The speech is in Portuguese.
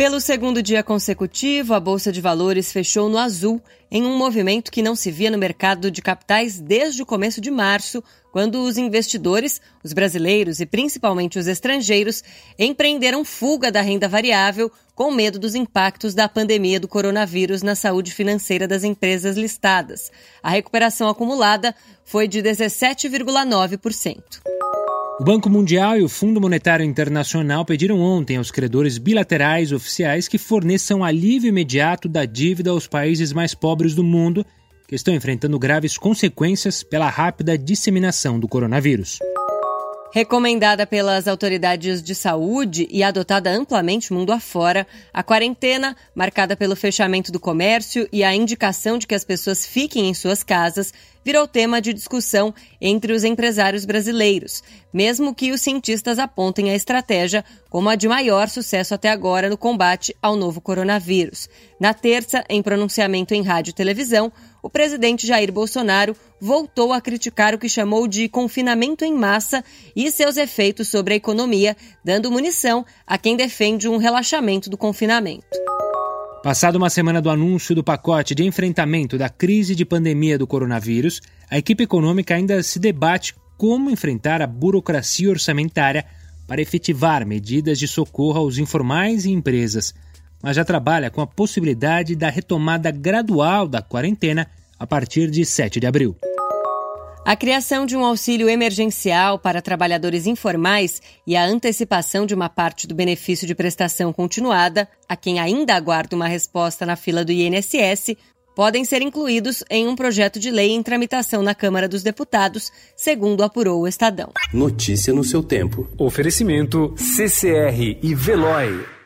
Pelo segundo dia consecutivo, a Bolsa de Valores fechou no azul, em um movimento que não se via no mercado de capitais desde o começo de março, quando os investidores, os brasileiros e principalmente os estrangeiros, empreenderam fuga da renda variável com medo dos impactos da pandemia do coronavírus na saúde financeira das empresas listadas. A recuperação acumulada foi de 17,9%. O Banco Mundial e o Fundo Monetário Internacional pediram ontem aos credores bilaterais oficiais que forneçam alívio imediato da dívida aos países mais pobres do mundo, que estão enfrentando graves consequências pela rápida disseminação do coronavírus. Recomendada pelas autoridades de saúde e adotada amplamente mundo afora, a quarentena, marcada pelo fechamento do comércio e a indicação de que as pessoas fiquem em suas casas, virou tema de discussão entre os empresários brasileiros, mesmo que os cientistas apontem a estratégia como a de maior sucesso até agora no combate ao novo coronavírus. Na terça, em pronunciamento em rádio e televisão, o presidente Jair Bolsonaro voltou a criticar o que chamou de confinamento em massa e seus efeitos sobre a economia, dando munição a quem defende um relaxamento do confinamento. Passada uma semana do anúncio do pacote de enfrentamento da crise de pandemia do coronavírus, a equipe econômica ainda se debate como enfrentar a burocracia orçamentária para efetivar medidas de socorro aos informais e empresas, mas já trabalha com a possibilidade da retomada gradual da quarentena a partir de 7 de abril. A criação de um auxílio emergencial para trabalhadores informais e a antecipação de uma parte do benefício de prestação continuada, a quem ainda aguarda uma resposta na fila do INSS, podem ser incluídos em um projeto de lei em tramitação na Câmara dos Deputados, segundo apurou o Estadão. Notícia no seu tempo. Oferecimento CCR e Veloy.